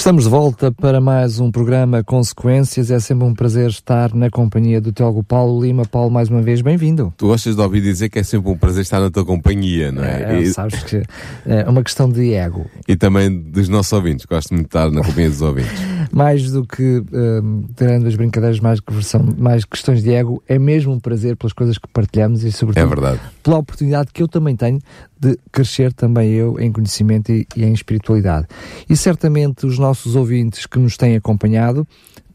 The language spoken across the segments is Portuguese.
Estamos de volta para mais um programa Consequências. É sempre um prazer estar na companhia do Teólogo Paulo Lima. Paulo, mais uma vez, bem-vindo. Tu gostas de ouvir dizer que é sempre um prazer estar na tua companhia, não é? é e... Sabes que é uma questão de ego. E também dos nossos ouvintes. Gosto muito de estar na companhia dos ouvintes. mais do que, um, tirando as brincadeiras, mais, que versão, mais questões de ego, é mesmo um prazer pelas coisas que partilhamos e, sobretudo, é verdade. pela oportunidade que eu também tenho de crescer também eu em conhecimento e, e em espiritualidade. E certamente os nossos ouvintes que nos têm acompanhado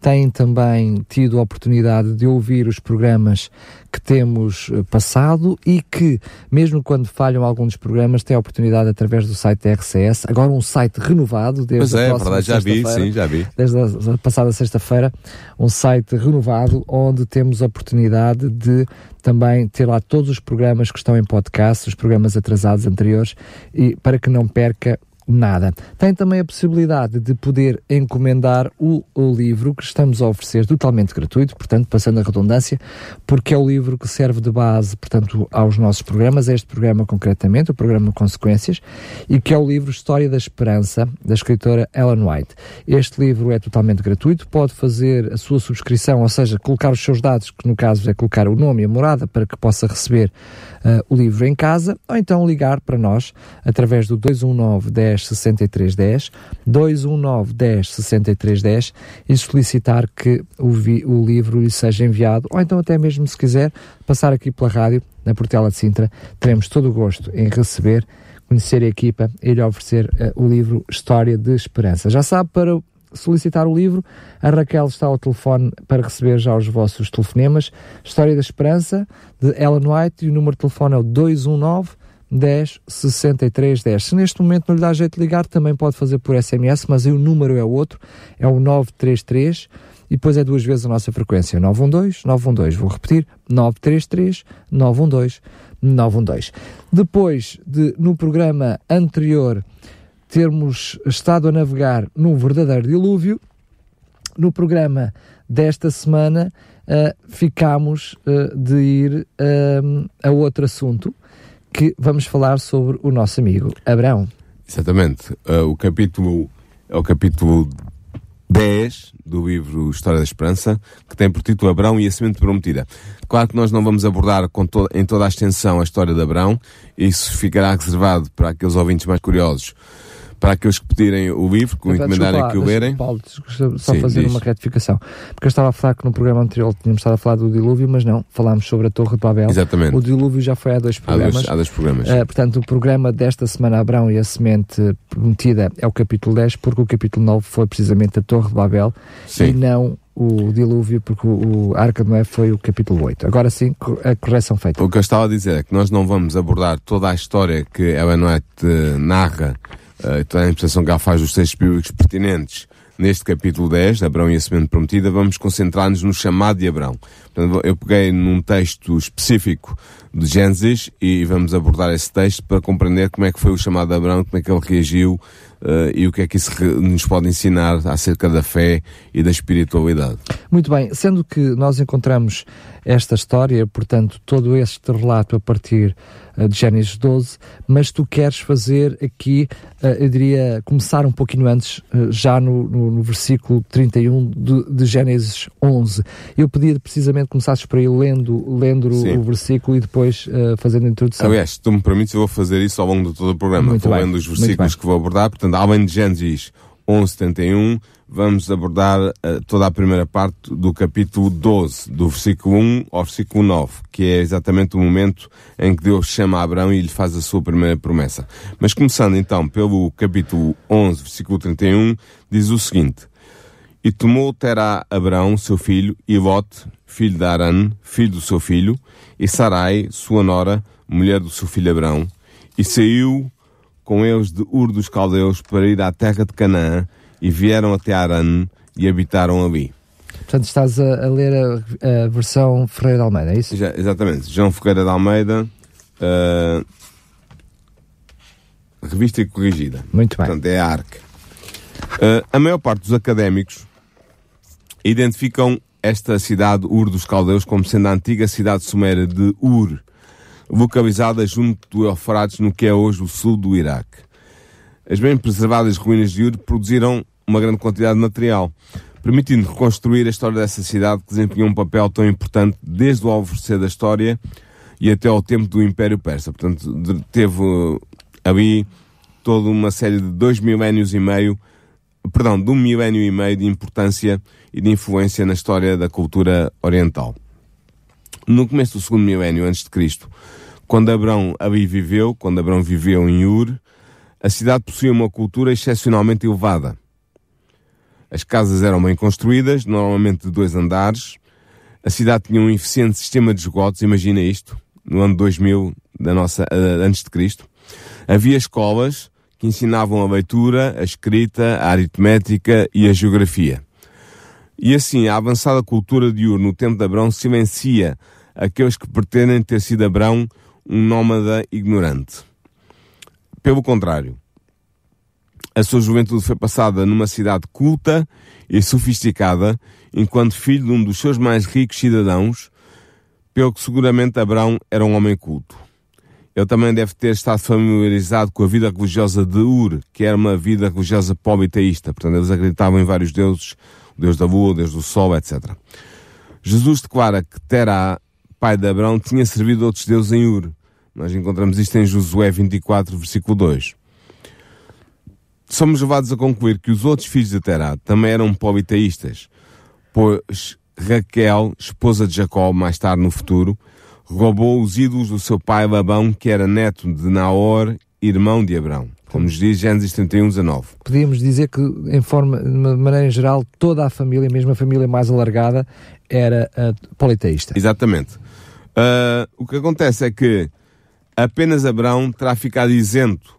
têm também tido a oportunidade de ouvir os programas que temos eh, passado e que, mesmo quando falham alguns dos programas, têm a oportunidade através do site da RCS, agora um site renovado desde pois é, a verdade, já vi, sim, já vi. Desde a passada sexta-feira, um site renovado onde temos a oportunidade de também ter lá todos os programas que estão em podcast, os programas atrasados anteriores, e para que não perca nada. Tem também a possibilidade de poder encomendar o, o, livro que estamos a oferecer totalmente gratuito, portanto, passando a redundância, porque é o livro que serve de base, portanto, aos nossos programas, este programa concretamente, o programa Consequências, e que é o livro História da Esperança, da escritora Ellen White. Este livro é totalmente gratuito, pode fazer a sua subscrição, ou seja, colocar os seus dados, que no caso é colocar o nome e a morada, para que possa receber uh, o livro em casa, ou então ligar para nós através do 219 10 63 10, 219 10 63 10 e solicitar que o, vi, o livro lhe seja enviado, ou então até mesmo se quiser passar aqui pela rádio, na Portela de Sintra, teremos todo o gosto em receber, conhecer a equipa e lhe oferecer uh, o livro História de Esperança. Já sabe, para solicitar o livro, a Raquel está ao telefone para receber já os vossos telefonemas. História da Esperança, de Ellen White, e o número de telefone é o 219 10 63 10. Se neste momento não lhe dá jeito de ligar, também pode fazer por SMS, mas aí o número é outro, é o 933 e depois é duas vezes a nossa frequência, 912 912. Vou repetir, 933 912 912. Depois de no programa anterior termos estado a navegar num verdadeiro dilúvio, no programa desta semana uh, ficámos uh, de ir uh, a outro assunto que vamos falar sobre o nosso amigo Abraão. Exatamente. o capítulo é o capítulo 10 do livro História da Esperança, que tem por título Abraão e a Semente Prometida. Claro que nós não vamos abordar to em toda a extensão a história de Abraão, isso ficará reservado para aqueles ouvintes mais curiosos para aqueles que pedirem o livro, que encomendarem que o lerem. Paulo, só Sim, fazer diz. uma retificação. Porque eu estava a falar que no programa anterior tínhamos estado a falar do dilúvio, mas não, falámos sobre a Torre de Babel. Exatamente. O dilúvio já foi há dois programas. Há dois, há dois programas. Uh, portanto, o programa desta semana, Abraão e a Semente Prometida, é o capítulo 10, porque o capítulo 9 foi precisamente a Torre de Babel Sim. e não o dilúvio, porque o, o Arca de Noé foi o capítulo 8. Agora sim, a correção feita. O que eu estava a dizer é que nós não vamos abordar toda a história que Ellen White narra uh, a interpretação que ela faz dos textos bíblicos pertinentes neste capítulo 10, Abraão e a semente prometida, vamos concentrar-nos no chamado de Abraão. Eu peguei num texto específico de Gênesis e vamos abordar esse texto para compreender como é que foi o chamado de Abraão, como é que ele reagiu uh, e o que é que isso nos pode ensinar acerca da fé e da espiritualidade. Muito bem, sendo que nós encontramos esta história, portanto, todo este relato a partir uh, de Gênesis 12, mas tu queres fazer aqui, uh, eu diria, começar um pouquinho antes, já no, no, no, versículo 31 de, de Gênesis 11. Eu pedia precisamente que começasses por aí lendo, lendo o, o, versículo e depois fazendo a introdução. Aliás, se tu me permites, eu vou fazer isso ao longo de todo o programa. Muito vou bem, lendo os versículos que vou abordar, portanto, além de Gênesis 11:71, vamos abordar uh, toda a primeira parte do capítulo 12, do versículo 1 ao versículo 9, que é exatamente o momento em que Deus chama Abraão e lhe faz a sua primeira promessa. Mas começando então pelo capítulo 11, versículo 31, diz o seguinte: E tomou Terá Abraão, seu filho, e Lot, filho de Arã, filho do seu filho, e Sarai, sua nora, mulher do seu filho Abraão, e saiu com eles de Ur dos Caldeus para ir à terra de Canaã e vieram até Arã e habitaram ali. Portanto, estás a, a ler a, a, versão Ferreira de Almeida, é isso? Já, exatamente. João Ferreira de Almeida, uh, revista e corrigida. Muito bem. Portanto, é a ARC. Uh, a maior parte dos académicos identificam esta cidade Ur dos Caldeus como sendo a antiga cidade suméria de Ur, localizada junto do Eufrates no que é hoje o sul do Iraque. As bem preservadas ruínas de Ur produziram uma grande quantidade de material, permitindo reconstruir a história dessa cidade que desempenhou um papel tão importante desde o alvorecer da história e até ao tempo do Império Persa. Portanto, teve ali toda uma série de dois milénios e meio, perdão, de um milénio e meio de importância e de influência na história da cultura oriental. No começo do segundo milénio antes de Cristo, quando Abrão ali viveu, quando Abrão viveu em Ur, a cidade possuía uma cultura excepcionalmente elevada. As casas eram bem construídas, normalmente de dois andares. A cidade tinha um eficiente sistema de esgotos, imagina isto, no ano 2000 da nossa, uh, antes de Cristo. Havia escolas que ensinavam a leitura, a escrita, a aritmética e a geografia. E assim, a avançada cultura de Ur no tempo de Abrão silencia aqueles que pretendem ter sido Abrão um nómada ignorante. Pelo contrário, a sua juventude foi passada numa cidade culta e sofisticada, enquanto filho de um dos seus mais ricos cidadãos, pelo que seguramente Abraão era um homem culto. Ele também deve ter estado familiarizado com a vida religiosa de Ur, que era uma vida religiosa politeísta. Portanto, eles acreditavam em vários deuses, o deus da lua, o deus do sol, etc. Jesus declara que Terá, pai de Abraão, tinha servido outros deuses em Ur. Nós encontramos isto em Josué 24, versículo 2. Somos levados a concluir que os outros filhos de Terá também eram politeístas, pois Raquel, esposa de Jacó, mais tarde no futuro, roubou os ídolos do seu pai Labão, que era neto de Naor, irmão de Abrão. Como nos diz Gênesis 31, 19. Podíamos dizer que, em forma, de maneira geral, toda a família, mesmo a família mais alargada, era uh, politeísta. Exatamente. Uh, o que acontece é que apenas Abraão terá ficado isento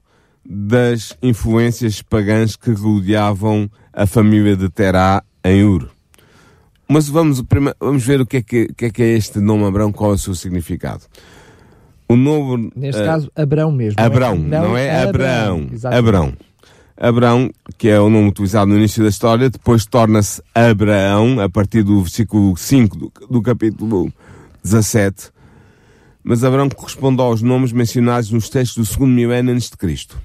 das influências pagãs que rodeavam a família de Terá em Ur. Mas vamos, vamos ver o que é que, que, é que é este nome Abrão, qual é o seu significado. O novo. Neste uh, caso, Abrão mesmo. Abrão, não é, não é Abrão. Abrão. Abrão, que é o nome utilizado no início da história, depois torna-se Abraão, a partir do versículo 5 do, do capítulo 17. Mas Abrão corresponde aos nomes mencionados nos textos do segundo milénio antes de Cristo.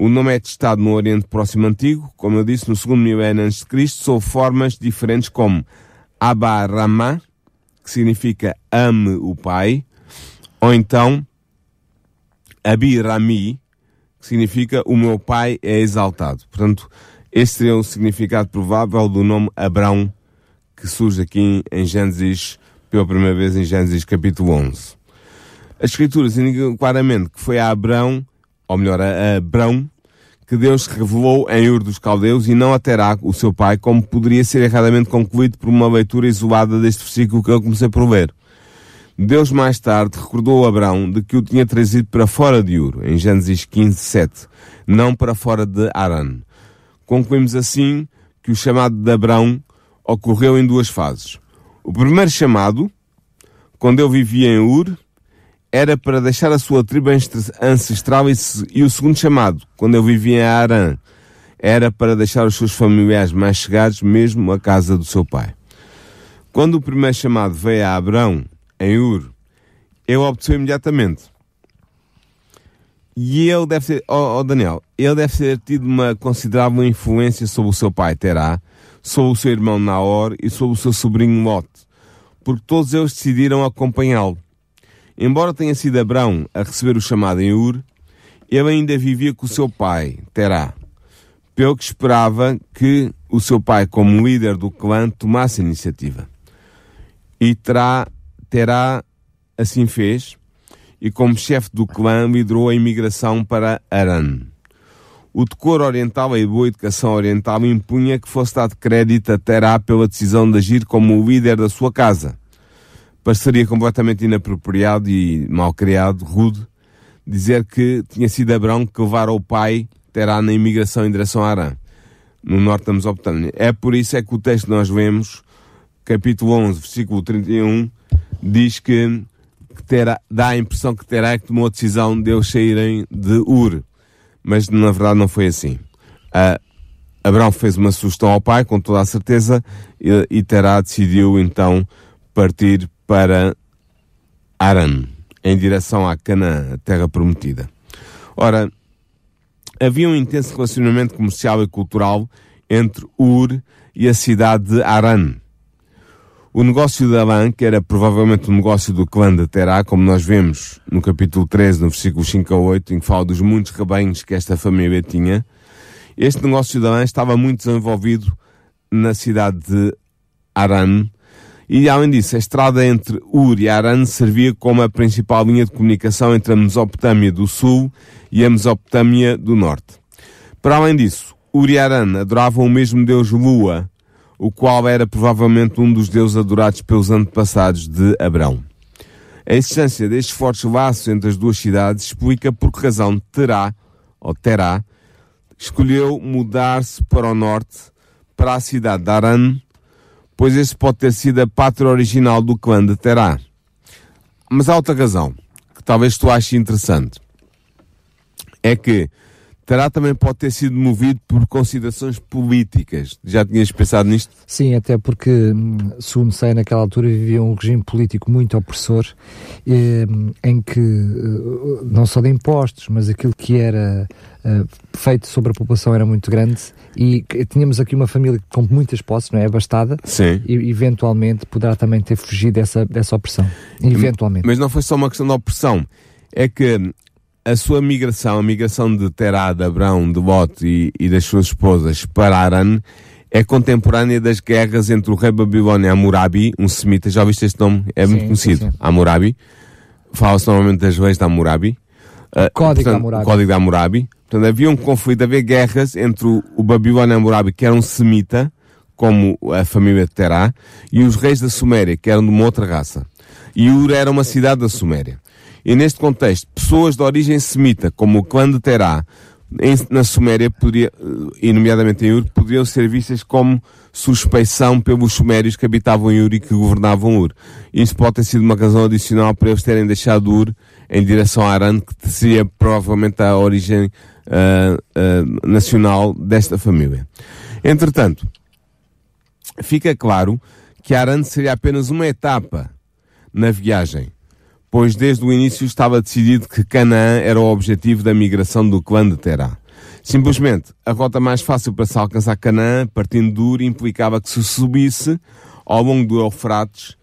O nome é testado no Oriente Próximo Antigo, como eu disse, no segundo milénio antes de Cristo, sob formas diferentes como Abarama, que significa ame o pai, ou então Abirami, que significa o meu pai é exaltado. Portanto, este seria o significado provável do nome Abrão, que surge aqui em Gênesis, pela primeira vez em Gênesis capítulo 11. As escrituras indicam claramente que foi a Abrão ou melhor, a Abrão, que Deus revelou em Ur dos Caldeus e não a Terá, o seu pai, como poderia ser erradamente concluído por uma leitura isolada deste versículo que eu comecei por ler. Deus mais tarde recordou a Abrão de que o tinha trazido para fora de Ur, em Gênesis 15, 7, não para fora de Aran. Concluímos assim que o chamado de Abrão ocorreu em duas fases. O primeiro chamado, quando eu vivia em Ur, era para deixar a sua tribo ancestral e, e o segundo chamado, quando eu vivia em Arã, era para deixar os seus familiares mais chegados mesmo à casa do seu pai. Quando o primeiro chamado veio a Abrão, em Ur, ele obteceu imediatamente. E ele deve ter, oh, oh, Daniel, ele deve ter tido uma considerável influência sobre o seu pai Terá, sobre o seu irmão Naor e sobre o seu sobrinho Lot, porque todos eles decidiram acompanhá-lo. Embora tenha sido Abrão a receber o chamado em Ur, ele ainda vivia com o seu pai, Terá, pelo que esperava que o seu pai, como líder do clã, tomasse a iniciativa. E terá, Terá assim fez, e como chefe do clã liderou a imigração para Aran. O decoro oriental e a boa educação oriental impunha que fosse dado crédito a Terá pela decisão de agir como o líder da sua casa pareceria completamente inapropriado e mal criado, rude, dizer que tinha sido Abraão que levara o pai Terá na imigração em direção a Arã, no norte da Mesopotâmia. É por isso é que o texto que nós vemos, capítulo 11, versículo 31, diz que, que terá, dá a impressão que Terá que tomou a decisão de eles saírem de Ur. Mas na verdade não foi assim. Uh, Abraão fez uma sugestão ao pai, com toda a certeza, e, e Terá decidiu então partir para Aran, em direção a Canaã, a terra prometida. Ora, havia um intenso relacionamento comercial e cultural entre Ur e a cidade de Aran. O negócio de Aran, que era provavelmente o negócio do clã de Terá, como nós vemos no capítulo 13, no versículo 5 a 8, em que fala dos muitos rebanhos que esta família tinha, este negócio de Aran estava muito desenvolvido na cidade de Aran, e além disso, a estrada entre Ur e Aran servia como a principal linha de comunicação entre a Mesopotâmia do Sul e a Mesopotâmia do Norte. Para além disso, Ur e Aran adoravam o mesmo deus Lua, o qual era provavelmente um dos deuses adorados pelos antepassados de Abrão. A existência destes fortes laços entre as duas cidades explica por que razão Terá, ou Terá, escolheu mudar-se para o norte, para a cidade de Aran, pois esse pode ter sido a pátria original do clã de Terá. Mas há outra razão, que talvez tu aches interessante. É que Terá também pode ter sido movido por considerações políticas. Já tinhas pensado nisto? Sim, até porque segundo naquela altura vivia um regime político muito opressor, eh, em que eh, não só de impostos, mas aquilo que era uh, feito sobre a população era muito grande e tínhamos aqui uma família com muitas posses, não é? Abastada. Sim. E eventualmente poderá também ter fugido dessa, dessa opressão. Eventualmente. Mas não foi só uma questão de opressão. É que a sua migração, a migração de Terá, de Abrão, de Lot e, e das suas esposas para Aran, é contemporânea das guerras entre o rei Babilônia e Hammurabi, um semita, já ouviste este nome? É sim, muito conhecido. Sim, sim. Hammurabi. Fala-se normalmente das leis de Hammurabi. Uh, Código portanto, Hammurabi. Código de Hammurabi. Portanto, havia um conflito, havia guerras entre o, o Babilônia Hammurabi, que era um semita, como a família de Terá, e os reis da Suméria, que eram de uma outra raça. E Ur era uma cidade da Suméria. E neste contexto, pessoas de origem semita, como o clã de Terá, em, na Suméria, poderia, e nomeadamente em Ur, poderiam ser vistas como suspeição pelos sumérios que habitavam Ur e que governavam Ur. Isso pode ter sido uma razão adicional para eles terem deixado Ur em direção a Aran, que seria provavelmente a origem uh, uh, nacional desta família. Entretanto, fica claro que Aran seria apenas uma etapa na viagem, pois desde o início estava decidido que Canaã era o objetivo da migração do clã de Terá. Simplesmente, a rota mais fácil para se alcançar Canaã, partindo de Ur, implicava que se subisse ao longo do Eufrates,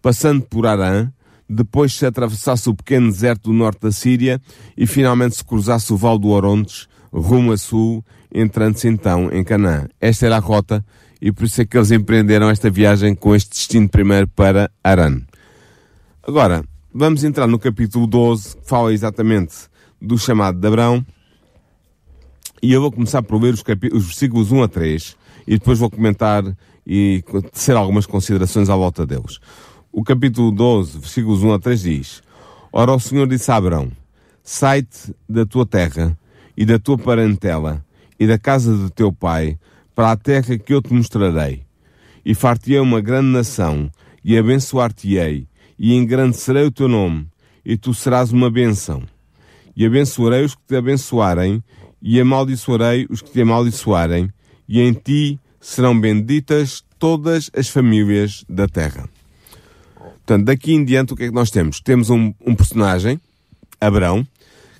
passando por Arã, depois se atravessasse o pequeno deserto do norte da Síria e finalmente se cruzasse o Val do Orontes rumo a sul, entrando-se então em Canaã. Esta era a rota e por isso é que eles empreenderam esta viagem com este destino primeiro para Aran. Agora, vamos entrar no capítulo 12, que fala exatamente do chamado de Abrão. E eu vou começar por ler os, os versículos 1 a 3 e depois vou comentar e tecer algumas considerações à volta deles. O capítulo 12, versículos 1 a 3 diz: Ora, o Senhor disse a Abrão: Sai-te da tua terra e da tua parentela e da casa de teu pai para a terra que eu te mostrarei. E far-te-ei uma grande nação, e abençoar-te-ei, e engrandecerei o teu nome, e tu serás uma bênção. E abençoarei os que te abençoarem, e amaldiçoarei os que te amaldiçoarem, e em ti serão benditas todas as famílias da terra. Portanto, daqui em diante, o que é que nós temos? Temos um, um personagem, Abrão,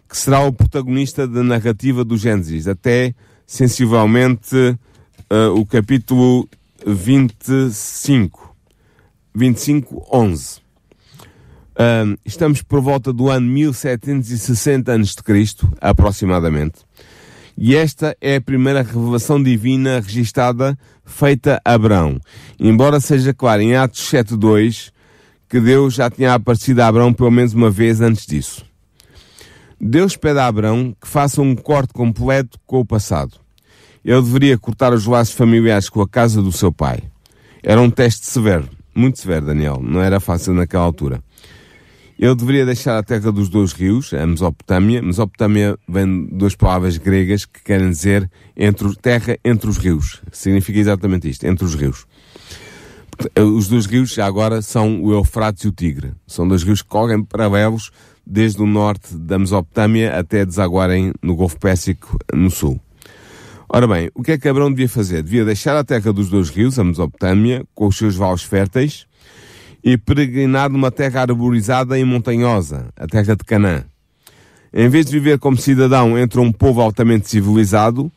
que será o protagonista da narrativa do Gênesis, até sensivelmente uh, o capítulo 25. 25, 11. Uh, estamos por volta do ano 1760 a.C., aproximadamente. E esta é a primeira revelação divina registada feita a Abrão. Embora seja claro em Atos 7.2 que Deus já tinha aparecido a Abraão pelo menos uma vez antes disso. Deus pede a Abraão que faça um corte completo com o passado. Ele deveria cortar os laços familiares com a casa do seu pai. Era um teste severo, muito severo, Daniel, não era fácil naquela altura. Ele deveria deixar a terra dos dois rios, a Mesopotâmia. Mesopotâmia vem de duas palavras gregas que querem dizer entre, terra entre os rios. Significa exatamente isto, entre os rios. Os dois rios já agora são o Eufrates e o Tigre. São dois rios que correm paralelos desde o norte da Mesopotâmia até desaguarem no Golfo Pérsico no sul. Ora bem, o que é que Abraão devia fazer? Devia deixar a terra dos dois rios, a Mesopotâmia, com os seus vales férteis, e peregrinar numa terra arborizada e montanhosa, a terra de Canaã. Em vez de viver como cidadão entre um povo altamente civilizado,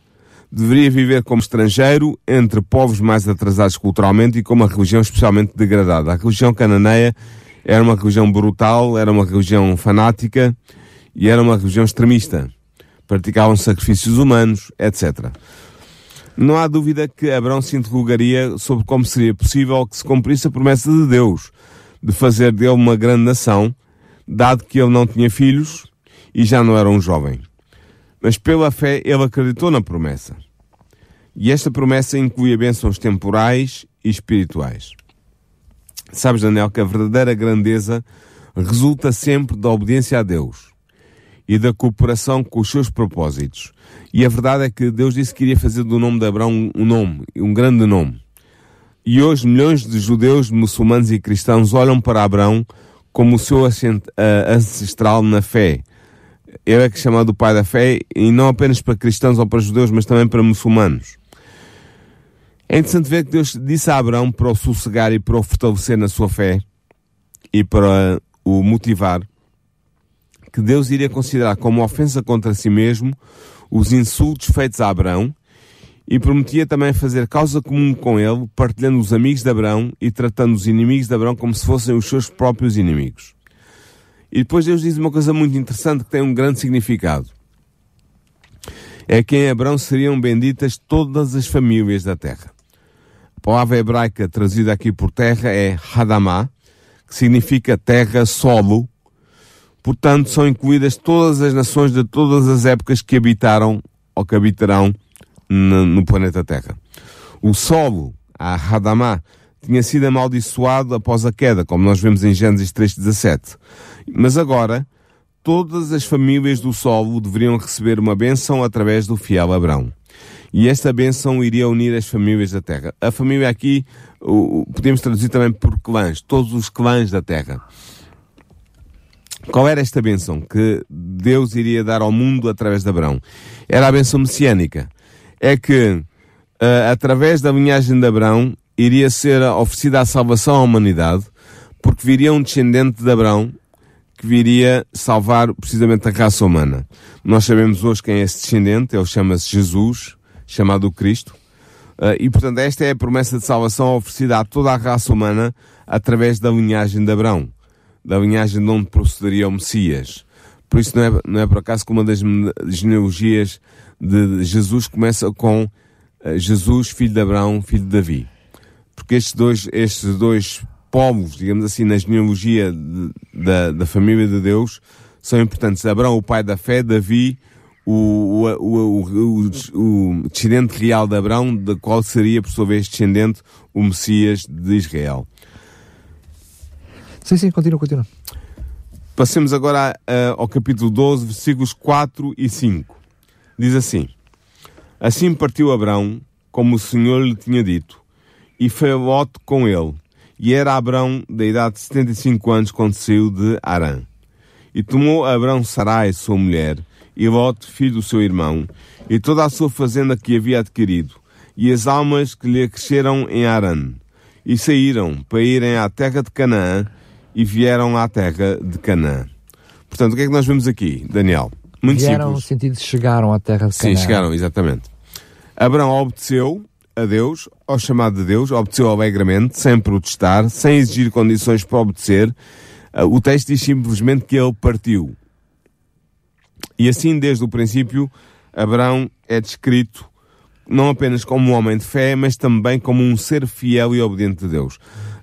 deveria viver como estrangeiro entre povos mais atrasados culturalmente e com uma religião especialmente degradada. A religião cananeia era uma religião brutal, era uma religião fanática e era uma religião extremista. Praticavam sacrifícios humanos, etc. Não há dúvida que Abraão se interrogaria sobre como seria possível que se cumprisse a promessa de Deus de fazer dele uma grande nação, dado que ele não tinha filhos e já não era um jovem. Mas pela fé ele acreditou na promessa. E esta promessa incluía bênçãos temporais e espirituais. Sabes, Daniel, que a verdadeira grandeza resulta sempre da obediência a Deus e da cooperação com os seus propósitos. E a verdade é que Deus disse que iria fazer do nome de Abraão um nome, um grande nome. E hoje milhões de judeus, muçulmanos e cristãos olham para Abraão como o seu ancestral na fé, ele é é chamado o pai da fé, e não apenas para cristãos ou para judeus, mas também para muçulmanos. É interessante ver que Deus disse a Abraão para o sossegar e para o fortalecer na sua fé e para o motivar, que Deus iria considerar como ofensa contra si mesmo os insultos feitos a Abraão e prometia também fazer causa comum com ele, partilhando os amigos de Abraão e tratando os inimigos de Abraão como se fossem os seus próprios inimigos. E depois Deus diz uma coisa muito interessante que tem um grande significado. É que em Abraão seriam benditas todas as famílias da terra. A palavra hebraica trazida aqui por terra é Hadamah, que significa terra, solo. Portanto, são incluídas todas as nações de todas as épocas que habitaram ou que habitarão no, planeta Terra. O solo, a Hadamah, tinha sido amaldiçoado após a queda, como nós vemos em Gênesis 3.17. Mas agora, todas as famílias do solo deveriam receber uma bênção através do fiel Abrão. E esta bênção iria unir as famílias da terra. A família aqui, podemos traduzir também por clãs, todos os clãs da terra. Qual era esta bênção que Deus iria dar ao mundo através de Abraão? Era a bênção messiânica. É que, uh, através da linhagem de Abraão, iria ser oferecida a salvação à humanidade, porque viria um descendente de Abraão que viria salvar precisamente a raça humana. Nós sabemos hoje quem é esse descendente, ele chama-se Jesus, chamado Cristo, uh, e portanto esta é a promessa de salvação oferecida a toda a raça humana através da linhagem de Abraão, da linhagem de onde procederia o Messias. Por isso não é, não é por acaso que uma das genealogias de Jesus começa com uh, Jesus, filho de Abraão, filho de Davi porque estes dois, estes dois povos, digamos assim, na genealogia de, da, da família de Deus, são importantes. Abraão, o pai da fé, Davi, o, o, o, o, descendente real de Abraão, da qual seria, por sua vez, descendente o Messias de Israel. Sim, sim, continua, continua. Passemos agora uh, ao capítulo 12, versículos 4 e 5. Diz assim: Assim partiu Abraão, como o Senhor lhe tinha dito, e foi Lot com ele. E era Abrão da idade de 75 anos quando saiu de Arã. E tomou Abrão Sarai, sua mulher, e Lot, filho do seu irmão, e toda a sua fazenda que havia adquirido, e as almas que lhe cresceram em Arã. E saíram para irem à terra de Canaã, e vieram à terra de Canaã. Portanto, o que é que nós vemos aqui, Daniel? Muito vieram simples. no sentido de chegaram à terra de Canaã. Sim, chegaram, exatamente. Abraão obedeceu, a Deus, ao chamado de Deus, obedeceu alegremente, sem protestar, sem exigir condições para obedecer. Ah, o texto diz simplesmente que ele partiu. E assim, desde o princípio, Abraão é descrito não apenas como um homem de fé, mas também como um ser fiel e obediente de Deus.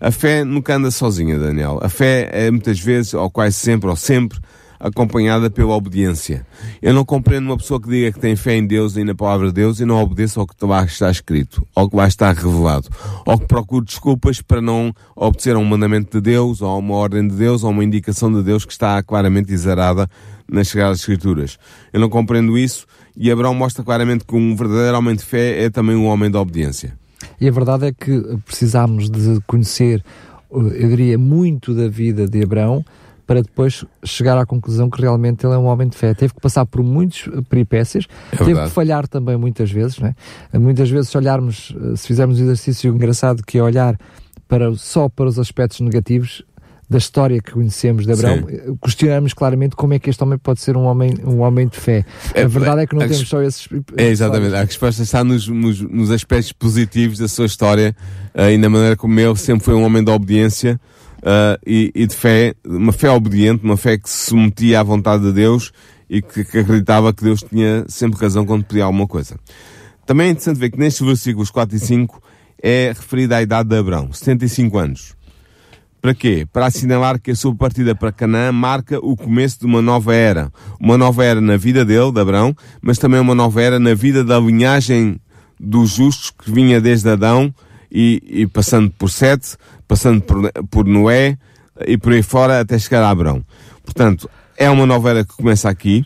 A fé nunca anda sozinha, Daniel. A fé é muitas vezes, ou quase sempre, ou sempre, acompanhada pela obediência. Eu não compreendo uma pessoa que diga que tem fé em Deus e na palavra de Deus e não obedeça ao que lá está escrito, ao que lá está revelado, ou que procure desculpas para não obedecer a um mandamento de Deus, ou a uma ordem de Deus, ou uma indicação de Deus que está claramente exarada nas Sagradas Escrituras. Eu não compreendo isso e Abraão mostra claramente que um verdadeiro homem de fé é também um homem de obediência. E a verdade é que precisamos de conhecer, eu diria, muito da vida de Abraão para depois chegar à conclusão que realmente ele é um homem de fé. Teve que passar por muitas peripécias, é teve que falhar também muitas vezes, né? Muitas vezes se olharmos, eh, se fizermos um exercício engraçado que é olhar para, só para os aspectos negativos, da história que conhecemos de Abraão, Sim. Eh, questionamos claramente como é que este homem pode ser um homem, um homem de fé. É, a verdade é que não temos só esses. É, exatamente. A resposta está nos, nos, nos, aspectos positivos da sua história uh, e na maneira como ele sempre foi um homem de obediência uh, e, e, de fé, uma fé obediente, uma fé que se submetia à vontade de Deus e que, que acreditava que Deus tinha sempre razão quando pedia alguma coisa. Também é interessante ver que nestes versículos 4 e 5 é referida à idade de Abraão, 75 anos. Para quê? Para assinalar que a sua partida para Canaã marca o começo de uma nova era. Uma nova era na vida dele, de Abraão, mas também uma nova era na vida da linhagem dos justos que vinha desde Adão e, e passando por Sete, passando por, por Noé e por aí fora até chegar a Abraão. Portanto, é uma nova era que começa aqui.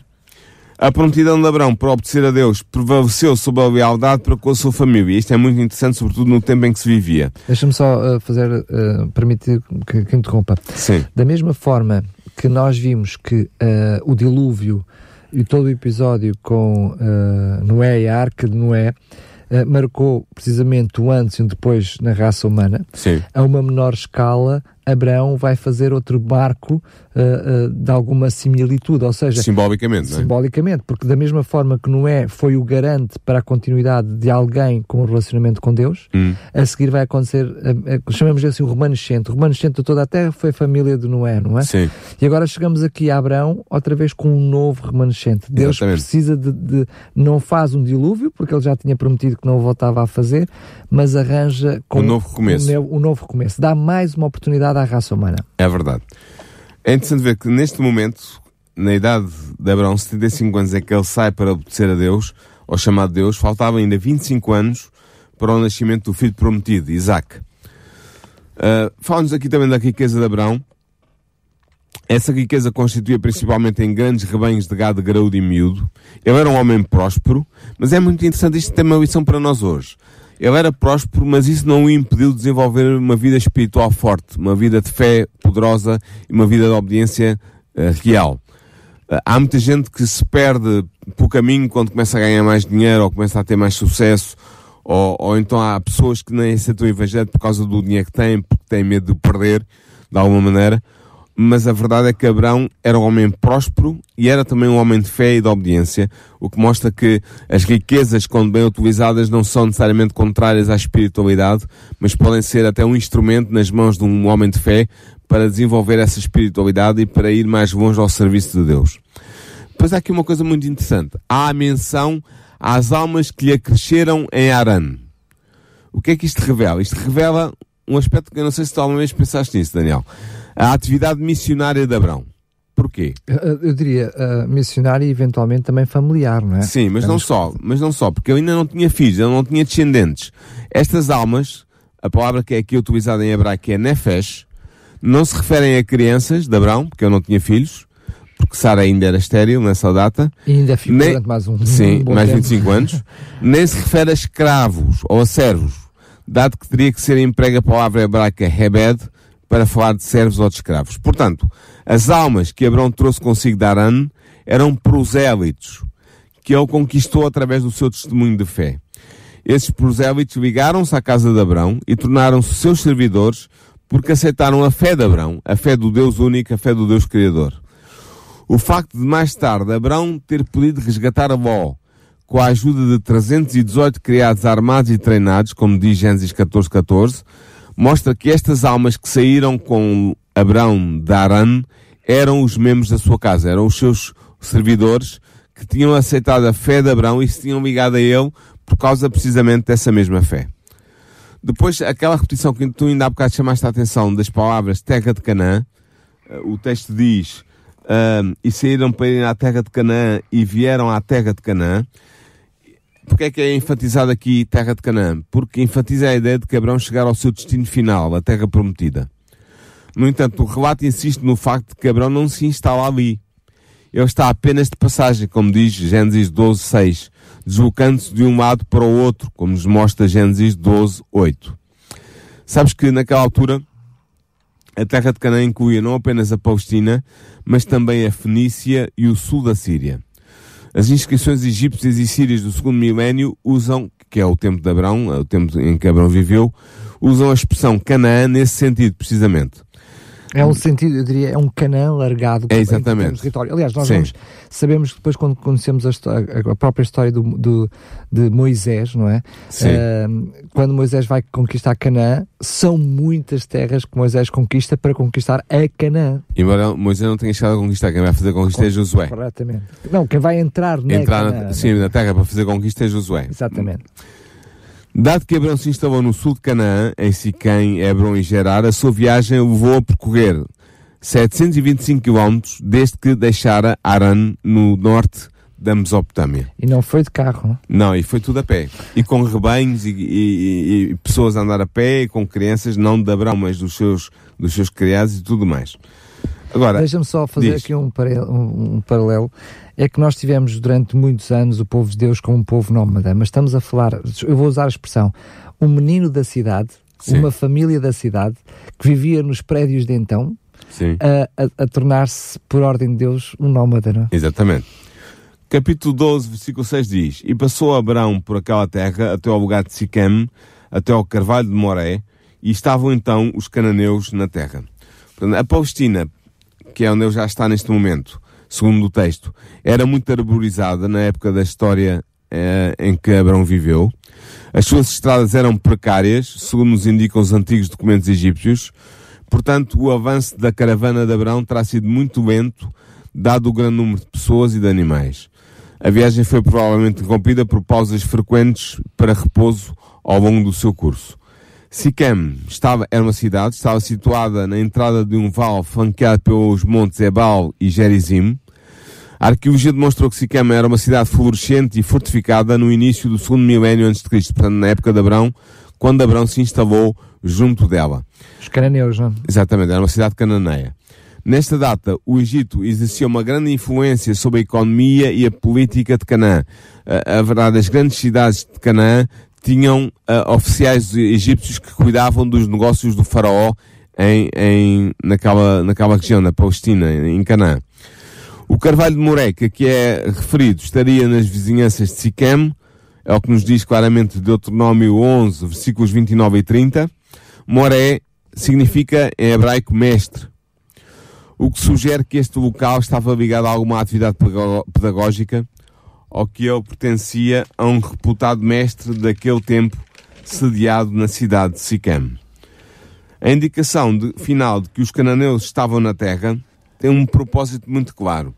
A prontidão de Abraão para obedecer a Deus prevaleceu sobre a lealdade para com a sua família. Isto é muito interessante, sobretudo no tempo em que se vivia. Deixa-me só uh, fazer, uh, permitir que, que interrompa. Sim. Da mesma forma que nós vimos que uh, o dilúvio e todo o episódio com Noé e a arca de Noé marcou precisamente o antes e o depois na raça humana, Sim. a uma menor escala Abraão vai fazer outro barco uh, uh, de alguma similitude, ou seja... Simbolicamente, é? Simbolicamente, porque da mesma forma que Noé foi o garante para a continuidade de alguém com um relacionamento com Deus, hum. a seguir vai acontecer, uh, chamamos assim o remanescente. O remanescente de toda a terra foi a família de Noé, não é? Sim. E agora chegamos aqui a Abraão, outra vez com um novo remanescente. Deus Exatamente. precisa de, de... Não faz um dilúvio, porque ele já tinha prometido que não o voltava a fazer, mas arranja... Com um novo começo. Um, um novo recomeço. Dá mais uma oportunidade à raça humana. É verdade. É interessante ver que neste momento, na idade de Abraão, 75 anos, é que ele sai para obedecer a Deus, ao chamado Deus, faltava ainda 25 anos para o nascimento do filho prometido, Isaac. Uh, Fala-nos aqui também da riqueza de Abraão. Essa riqueza constituía principalmente em grandes rebanhos de gado graúdo e miúdo. Ele era um homem próspero, mas é muito interessante, isto tem uma lição para nós hoje. Ele era próspero, mas isso não o impediu de desenvolver uma vida espiritual forte, uma vida de fé poderosa e uma vida de obediência uh, real. Uh, há muita gente que se perde pelo caminho quando começa a ganhar mais dinheiro ou começa a ter mais sucesso, ou, ou então há pessoas que nem aceitam o Evangelho por causa do dinheiro que têm, porque têm medo de perder, de alguma maneira mas a verdade é que Abraão era um homem próspero e era também um homem de fé e de obediência, o que mostra que as riquezas, quando bem utilizadas, não são necessariamente contrárias à espiritualidade, mas podem ser até um instrumento nas mãos de um homem de fé para desenvolver essa espiritualidade e para ir mais longe ao serviço de Deus. Depois há aqui uma coisa muito interessante. Há a menção às almas que lhe acresceram em Aran. O que é que isto revela? Isto revela um aspecto que eu não sei se tu alguma vez pensaste nisso, Daniel a atividade missionária de Abraão. Porquê? Eu diria uh, missionária e eventualmente também familiar, não é? Sim, mas não só, mas não só, porque ele ainda não tinha filhos, ele não tinha descendentes. Estas almas, a palavra que é aqui utilizada em hebraico é nefesh, não se referem a crianças de Abraão, porque ele não tinha filhos, porque Sara ainda era estéril nessa data. E ainda ficou nem, durante mais um Sim, um mais tempo. 25 anos. nem se refere a escravos ou a servos, dado que teria que ser emprega a palavra hebraica hebed, para falar de servos ou de escravos. Portanto, as almas que Abraão trouxe consigo de Arã eram prosélitos, que ele conquistou através do seu testemunho de fé. Esses prosélitos ligaram-se à casa de Abraão e tornaram-se seus servidores porque aceitaram a fé de Abraão, a fé do Deus único, a fé do Deus Criador. O facto de mais tarde Abraão ter podido resgatar a Ló com a ajuda de 318 criados armados e treinados, como diz Gênesis 14, 14, mostra que estas almas que saíram com Abraão de Aran eram os membros da sua casa, eram os seus servidores que tinham aceitado a fé de Abraão e se tinham ligado a ele por causa precisamente dessa mesma fé. Depois, aquela repetição que tu ainda há bocado chamaste a atenção das palavras terra de Canaã, eh, o texto diz, e saíram para ir à terra de Canaã e vieram à terra de Canaã, Porquê é que é enfatizado aqui terra de Canaã? Porque enfatiza a ideia de que Abraão chegar ao seu destino final, a terra prometida. No entanto, o relato insiste no facto de que Abraão não se instala ali. Ele está apenas de passagem, como diz Gênesis 12, 6, deslocando-se de um lado para o outro, como nos mostra Gênesis 12, 8. Sabes que naquela altura, a terra de Canaã incluía não apenas a Palestina, mas também a Fenícia e o sul da Síria. As inscrições egípcias e sírias do segundo milénio usam, que é o tempo de Abraão, é o tempo em que Abraão viveu, usam a expressão Canaã nesse sentido, precisamente. É um sentido, eu diria, é um canã largado é exatamente. território. Aliás, nós vamos, sabemos que depois quando conhecemos a, história, a própria história do, do, de Moisés, não é? Uh, quando Moisés vai conquistar Canaã, são muitas terras que Moisés conquista para conquistar a Canaã. Embora Moisés não tenha chegado a conquistar, quem vai fazer a conquista é Josué. Corretamente. Não, quem vai entrar na entrar Canaã, na, sim, na terra para fazer a conquista é Josué. Exatamente. Dado que Abraão se instalou no sul de Canaã, em Siquém, Hebron e Gerar, a sua viagem o levou a percorrer 725 km desde que deixara Aran, no norte da Mesopotâmia. E não foi de carro, não? Não, e foi tudo a pé. E com rebanhos e, e, e pessoas a andar a pé, e com crianças, não de Abraão, mas dos seus, dos seus criados e tudo mais. Agora, Deixa-me só fazer diz. aqui um, um, um, paralelo. É que nós tivemos durante muitos anos o povo de Deus como um povo nómada, mas estamos a falar, eu vou usar a expressão, um menino da cidade, Sim. uma família da cidade, que vivia nos prédios de então, a, a, a tornar-se, por ordem de Deus, um nómada, não é? Exatamente. Capítulo 12, versículo 6 diz: E passou Abraão por aquela terra até ao lugar de Siquem, até ao carvalho de Moré, e estavam então os cananeus na terra. A Palestina que é onde ele já está neste momento, segundo o texto, era muito arborizada na época da história eh, em que Abraão viveu. As suas estradas eram precárias, segundo nos indicam os antigos documentos egípcios. Portanto, o avanço da caravana de Abraão terá sido muito lento, dado o grande número de pessoas e de animais. A viagem foi provavelmente interrompida por pausas frequentes para repouso ao longo do seu curso. Sicam estava, era uma cidade, estava situada na entrada de um vale flanqueado pelos montes Ebal e Gerizim. A arqueologia demonstrou que Sicam era uma cidade florescente e fortificada no início do segundo milénio antes de Cristo, portanto na época de Abrão, quando Abrão se instalou junto dela. Os cananeus, não? É? Exatamente, era uma cidade cananeia. Nesta data, o Egito exercia uma grande influência sobre a economia e a política de Canaã. A, a verdade, as grandes cidades de Canaã tinham uh, oficiais egípcios que cuidavam dos negócios do faraó em, em, naquela, naquela região, na Palestina, em Canaã. O carvalho de Moré, que é referido, estaria nas vizinhanças de Siquem, é o que nos diz claramente Deuteronômio 11, versículos 29 e 30. Moré significa em hebraico mestre, o que sugere que este local estava ligado a alguma atividade pedagógica ao que ele pertencia a um reputado mestre daquele tempo sediado na cidade de Sicam. A indicação de, final de que os cananeus estavam na terra tem um propósito muito claro.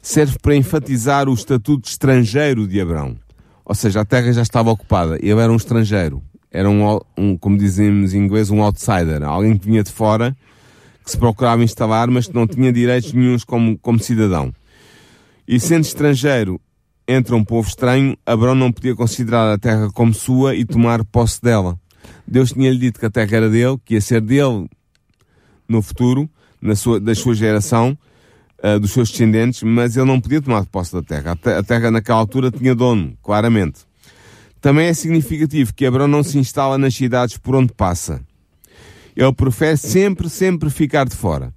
Serve para enfatizar o estatuto estrangeiro de Abraão. Ou seja, a terra já estava ocupada. Ele era um estrangeiro. Era um, um como dizemos em inglês, um outsider. Alguém que vinha de fora, que se procurava instalar, mas que não tinha direitos nenhums como, como cidadão. E sendo estrangeiro entre um povo estranho, Abraão não podia considerar a terra como sua e tomar posse dela. Deus tinha-lhe dito que a terra era dele, que ia ser dele no futuro, na sua, da sua geração, uh, dos seus descendentes, mas ele não podia tomar posse da terra. A terra naquela altura tinha dono, claramente. Também é significativo que Abraão não se instala nas cidades por onde passa. Ele prefere sempre, sempre ficar de fora.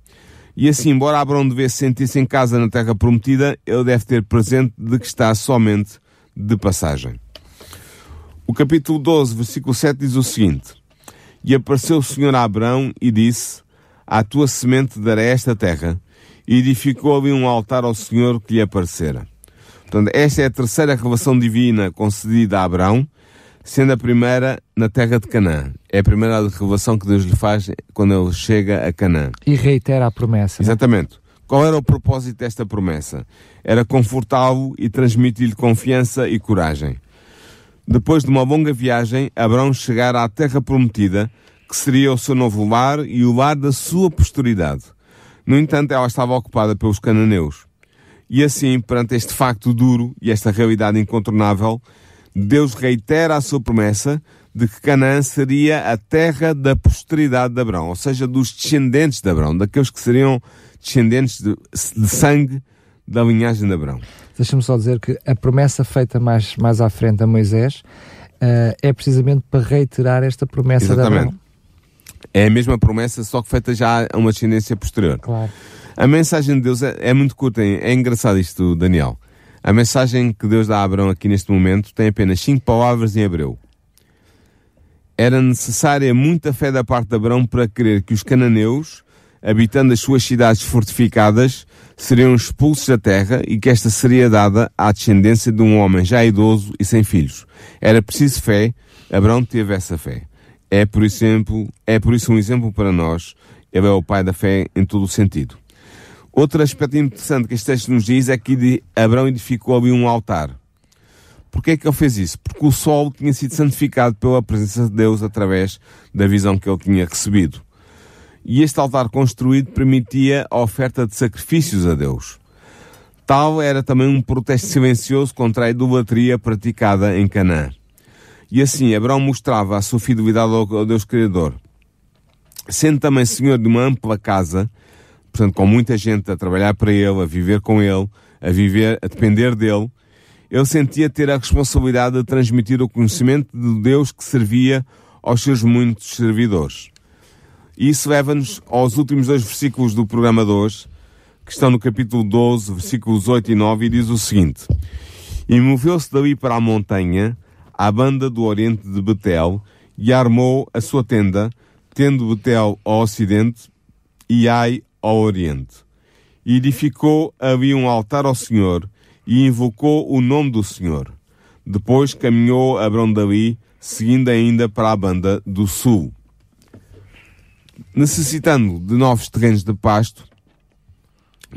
E assim, embora Abraão devesse sentir-se em casa na terra prometida, ele deve ter presente de que está somente de passagem. O capítulo 12, versículo 7 diz o seguinte: E apareceu o Senhor a Abraão e disse: À tua semente darei esta terra. E edificou ali um altar ao Senhor que lhe aparecera. Portanto, esta é a terceira revelação divina concedida a Abraão sendo a primeira na terra de Canaã. É a primeira revelação que Deus lhe faz quando ele chega a Canaã. E reitera a promessa. É? Exatamente. Qual era o propósito desta promessa? Era confortá-lo e transmitir-lhe confiança e coragem. Depois de uma longa viagem, Abraão chegara à terra prometida, que seria o seu novo lar e o lar da sua posteridade. No entanto, ela estava ocupada pelos cananeus. E assim, perante este facto duro e esta realidade incontornável, Deus reitera a sua promessa de que Canaã seria a terra da posteridade de Abraão, ou seja, dos descendentes de Abraão, daqueles que seriam descendentes de, de sangue da linhagem de Abraão. Deixa-me só dizer que a promessa feita mais, mais à frente a Moisés uh, é precisamente para reiterar esta promessa Exatamente. de Abraão. É a mesma promessa, só que feita já a uma descendência posterior. Claro. A mensagem de Deus é, é muito curta, é engraçado isto, Daniel. A mensagem que Deus dá a Abraão aqui neste momento tem apenas cinco palavras em hebreu. Era necessária muita fé da parte de Abraão para crer que os cananeus, habitando as suas cidades fortificadas, seriam expulsos da terra e que esta seria dada à descendência de um homem já idoso e sem filhos. Era preciso fé, Abraão teve essa fé. É por exemplo, é por isso um exemplo para nós. Ele é o pai da fé em todo o sentido. Outro aspecto interessante que este texto nos diz é que Abraão edificou ali um altar. Porquê é que ele fez isso? Porque o sol tinha sido santificado pela presença de Deus através da visão que ele tinha recebido. E este altar construído permitia a oferta de sacrifícios a Deus. Tal era também um protesto silencioso contra a idolatria praticada em Canaã. E assim, Abraão mostrava a sua fidelidade ao Deus Criador. Sendo também senhor de uma ampla casa, portanto, com muita gente a trabalhar para ele, a viver com ele, a viver, a depender dele, ele sentia ter a responsabilidade de transmitir o conhecimento de Deus que servia aos seus muitos servidores. E isso leva-nos aos últimos dois versículos do programa de hoje, que estão no capítulo 12, versículos 8 e 9, e diz o seguinte: E moveu-se dali para a montanha, à banda do oriente de Betel, e armou a sua tenda, tendo Betel ao ocidente e Ai ao oriente. E edificou ali um altar ao Senhor e invocou o nome do Senhor. Depois caminhou Abrão dali, seguindo ainda para a banda do sul. Necessitando de novos terrenos de pasto,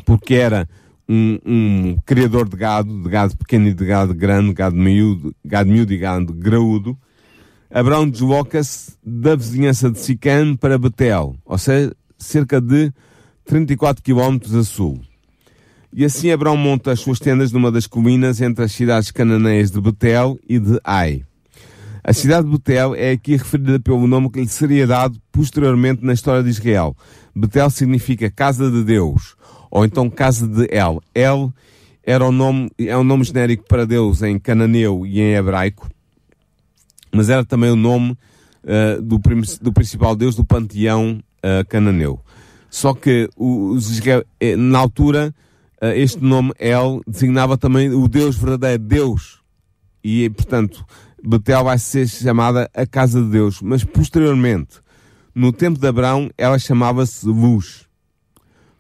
porque era um, um criador de gado, de gado pequeno e de gado grande, gado miúdo, gado miúdo e gado graúdo, Abraão desloca-se da vizinhança de Sicã para Betel, ou seja, cerca de 34 km a sul. E assim Abraão monta as suas tendas numa das colinas entre as cidades cananeias de Betel e de Ai. A cidade de Betel é aqui referida pelo nome que lhe seria dado posteriormente na história de Israel. Betel significa casa de Deus, ou então casa de El. El era o nome, é um nome genérico para Deus em cananeu e em hebraico, mas era também o nome uh, do, do, principal Deus do panteão uh, cananeu. Só que os, eh, na altura eh, este nome El designava também o Deus verdadeiro, Deus. E, portanto, Betel vai ser chamada a casa de Deus. Mas, posteriormente, no tempo de Abraão, ela chamava-se Luz.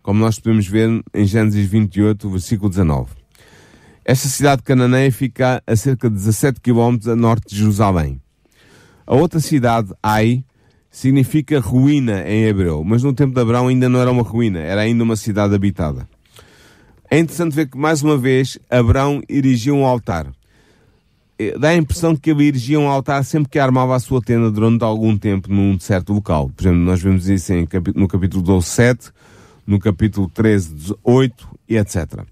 Como nós podemos ver em Gênesis 28, versículo 19. Esta cidade cananeia fica a cerca de 17 km a norte de Jerusalém. A outra cidade, Ai, significa ruína em hebreu, mas no tempo de Abraão ainda não era uma ruína, era ainda uma cidade habitada. É interessante ver que, mais uma vez, Abraão erigiu um altar. É, dá a impressão que ele erigia um altar sempre que armava a sua tenda durante algum tempo num certo local. Por exemplo, nós vemos isso em, no capítulo 12, 7, no capítulo 13, 8 e etc.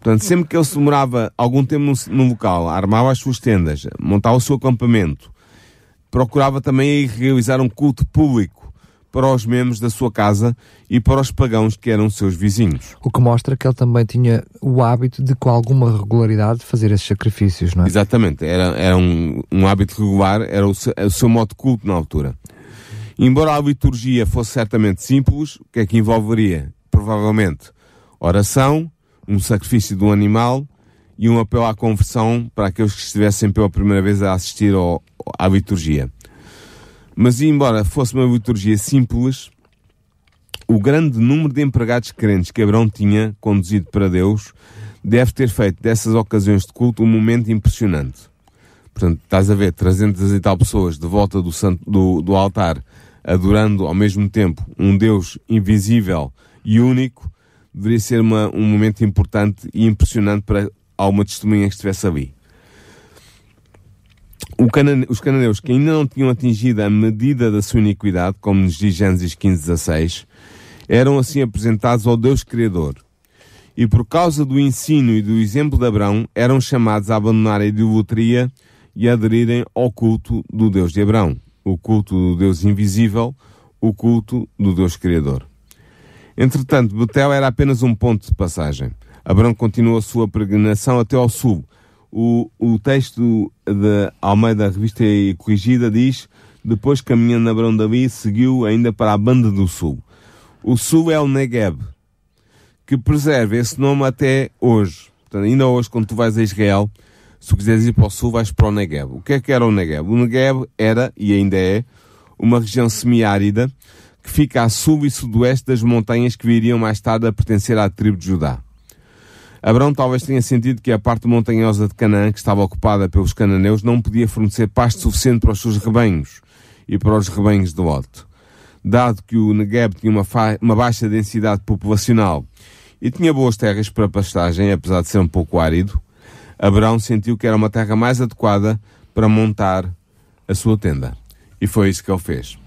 Portanto, sempre que ele se demorava algum tempo num, num local, armava as suas tendas, montava o seu acampamento, procurava também realizar um culto público para os membros da sua casa e para os pagãos que eram seus vizinhos. O que mostra que ele também tinha o hábito de, com alguma regularidade, fazer esses sacrifícios, não é? Exatamente, era, era um, um hábito regular, era o seu, o seu modo de culto na altura. Embora a liturgia fosse certamente simples, o que é que envolveria? Provavelmente oração, um sacrifício de um animal e um apelo à conversão para aqueles que estivessem pela primeira vez a assistir ao, à liturgia. Mas, embora fosse uma liturgia simples, o grande número de empregados crentes que Abraão tinha conduzido para Deus deve ter feito dessas ocasiões de culto um momento impressionante. Portanto, estás a ver 300 e tal pessoas de volta do, santo, do, do altar, adorando ao mesmo tempo um Deus invisível e único, deveria ser uma, um momento importante e impressionante para alguma testemunha que estivesse ali os cananeus que ainda não tinham atingido a medida da sua iniquidade, como nos diz Gênesis 15, 16, eram assim apresentados ao Deus Criador. E por causa do ensino e do exemplo de Abraão, eram chamados a abandonar a idolatria e a aderirem ao culto do Deus de Abraão, o culto do Deus invisível, o culto do Deus Criador. Entretanto, Betel era apenas um ponto de passagem. Abraão continuou a sua peregrinação até ao sul, o, o texto da Almeida Revista e Corrigida diz Depois, caminhando Abrão Davi, seguiu ainda para a banda do sul. O sul é o Negev, que preserva esse nome até hoje. Portanto, ainda hoje, quando tu vais a Israel, se quiseres ir para o sul, vais para o Negev. O que é que era o Negev? O Negev era, e ainda é, uma região semiárida que fica a sul e sudoeste das montanhas que viriam mais tarde a pertencer à tribo de Judá. Abraão talvez tenha sentido que a parte montanhosa de Canaã, que estava ocupada pelos cananeus, não podia fornecer pasto suficiente para os seus rebanhos e para os rebanhos do alto. Dado que o Negev tinha uma, uma baixa densidade populacional e tinha boas terras para pastagem, apesar de ser um pouco árido, Abraão sentiu que era uma terra mais adequada para montar a sua tenda. E foi isso que ele fez.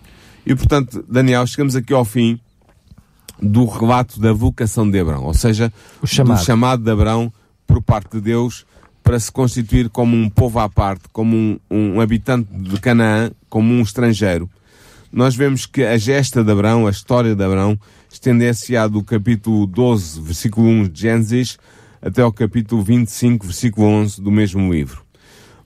E portanto, Daniel, chegamos aqui ao fim do relato da vocação de Abraão, ou seja, o chamado. do chamado de Abraão por parte de Deus para se constituir como um povo à parte, como um, um habitante de Canaã, como um estrangeiro. Nós vemos que a gesta de Abraão, a história de Abraão, estende-se-á do capítulo 12, versículo 1 de Gênesis, até ao capítulo 25, versículo 11 do mesmo livro.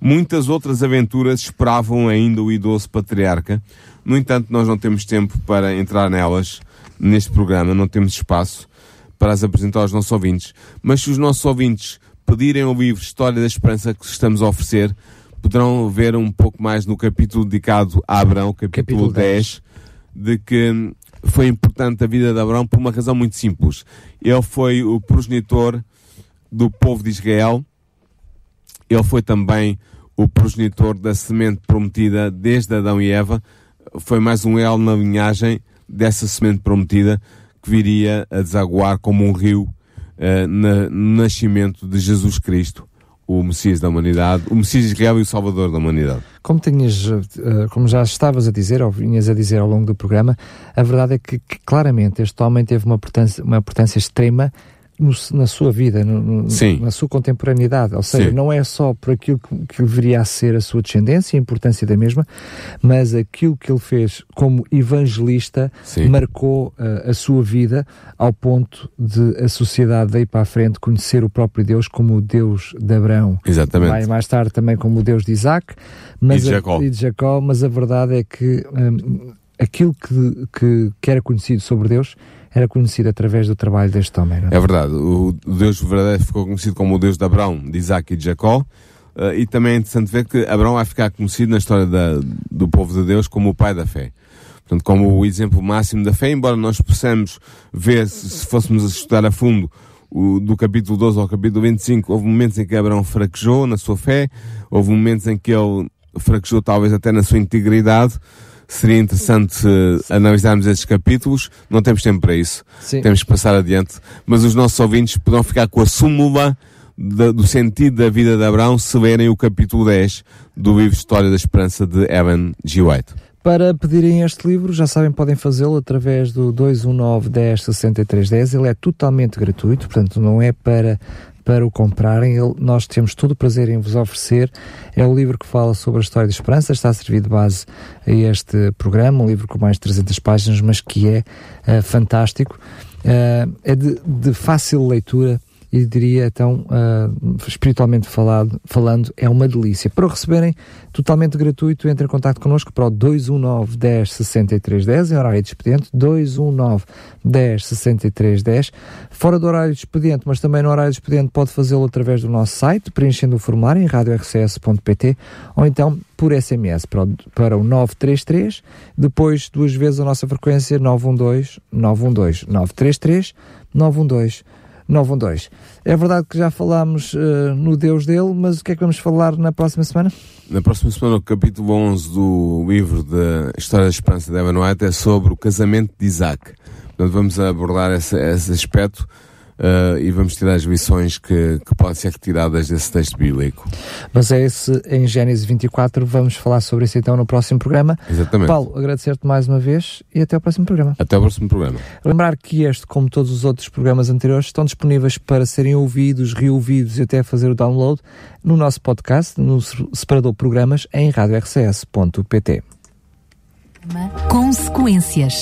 Muitas outras aventuras esperavam ainda o idoso patriarca, no entanto, nós não temos tempo para entrar nelas neste programa, não temos espaço para as apresentar aos nossos ouvintes. Mas se os nossos ouvintes pedirem o livro História da Esperança que estamos a oferecer, poderão ver um pouco mais no capítulo dedicado a Abraão, capítulo, capítulo 10, 10, de que foi importante a vida de Abraão por uma razão muito simples. Ele foi o progenitor do povo de Israel, ele foi também o progenitor da semente prometida desde Adão e Eva, foi mais um elo na linhagem dessa semente prometida que viria a desaguar como um rio uh, na, no nascimento de Jesus Cristo, o Messias da humanidade, o Messias de Israel e o Salvador da humanidade. Como, tinhas, uh, como já estavas a dizer, ou vinhas a dizer ao longo do programa, a verdade é que, que claramente este homem teve uma importância, uma importância extrema no, na sua vida, no, na sua contemporaneidade. Ou seja, Sim. não é só por aquilo que, que deveria ser a sua descendência, a importância da mesma, mas aquilo que ele fez como evangelista Sim. marcou uh, a sua vida ao ponto de a sociedade daí para a frente conhecer o próprio Deus como o Deus de Abraão. Exatamente. Mais, mais tarde também como o Deus de Isaac mas e, de Jacó. A, e de Jacó, mas a verdade é que um, aquilo que, que, que era conhecido sobre Deus era conhecido através do trabalho deste homem. É? é? verdade. O Deus verdadeiro ficou conhecido como o Deus de Abraão, de Isaac e de Jacó. Uh, e também é interessante ver que Abraão vai ficar conhecido na história da, do povo de Deus como o pai da fé. Portanto, como o exemplo máximo da fé, embora nós possamos ver, se, se fôssemos a estudar a fundo, o, do capítulo 12 ao capítulo 25, houve momentos em que Abraão fraquejou na sua fé, houve momentos em que ele fraquejou talvez até na sua integridade, seria interessante uh, analisarmos esses capítulos. Não temos tempo para isso. Sim. Temos que passar adiante. Mas os nossos ouvintes poderão ficar com a súmula do sentido da vida de Abraão se lerem o capítulo 10 do livro História da Esperança de Evan G. White. Para pedirem este livro, já sabem, podem fazê-lo através do 219 10 63 10. Ele é totalmente gratuito, portanto, não é para para o comprarem. Ele, nós temos todo o prazer em vos oferecer. É o livro que fala sobre a história de esperança, está a servir de base a este programa, um livro com mais de 300 páginas, mas que é uh, fantástico. Uh, é de, de fácil leitura e diria então, uh, espiritualmente falado, falando, é uma delícia. Para o receberem totalmente gratuito, entre em contato connosco para o 219 10 63 10, em horário de expediente, 219 10 63 10. Fora do horário de expediente, mas também no horário de expediente, pode fazê-lo através do nosso site, preenchendo o formulário em radiorcs.pt ou então por SMS para o, para o 933, depois duas vezes a nossa frequência 912 912 933 912 912. É verdade que já falámos uh, no Deus dele, mas o que é que vamos falar na próxima semana? Na próxima semana, o capítulo 11 do livro da História da Esperança de Evan White é sobre o casamento de Isaac. Portanto, vamos abordar esse, esse aspecto uh, e vamos tirar as lições que, que podem ser retiradas desse texto bíblico. Mas é esse em Gênesis 24, vamos falar sobre isso então no próximo programa. Exatamente. Paulo, agradecer-te mais uma vez e até ao próximo programa. Até ao próximo programa. Lembrar que este, como todos os outros programas anteriores, estão disponíveis para serem ouvidos, reouvidos e até fazer o download no nosso podcast, no separador programas em radiorcs.pt. Consequências.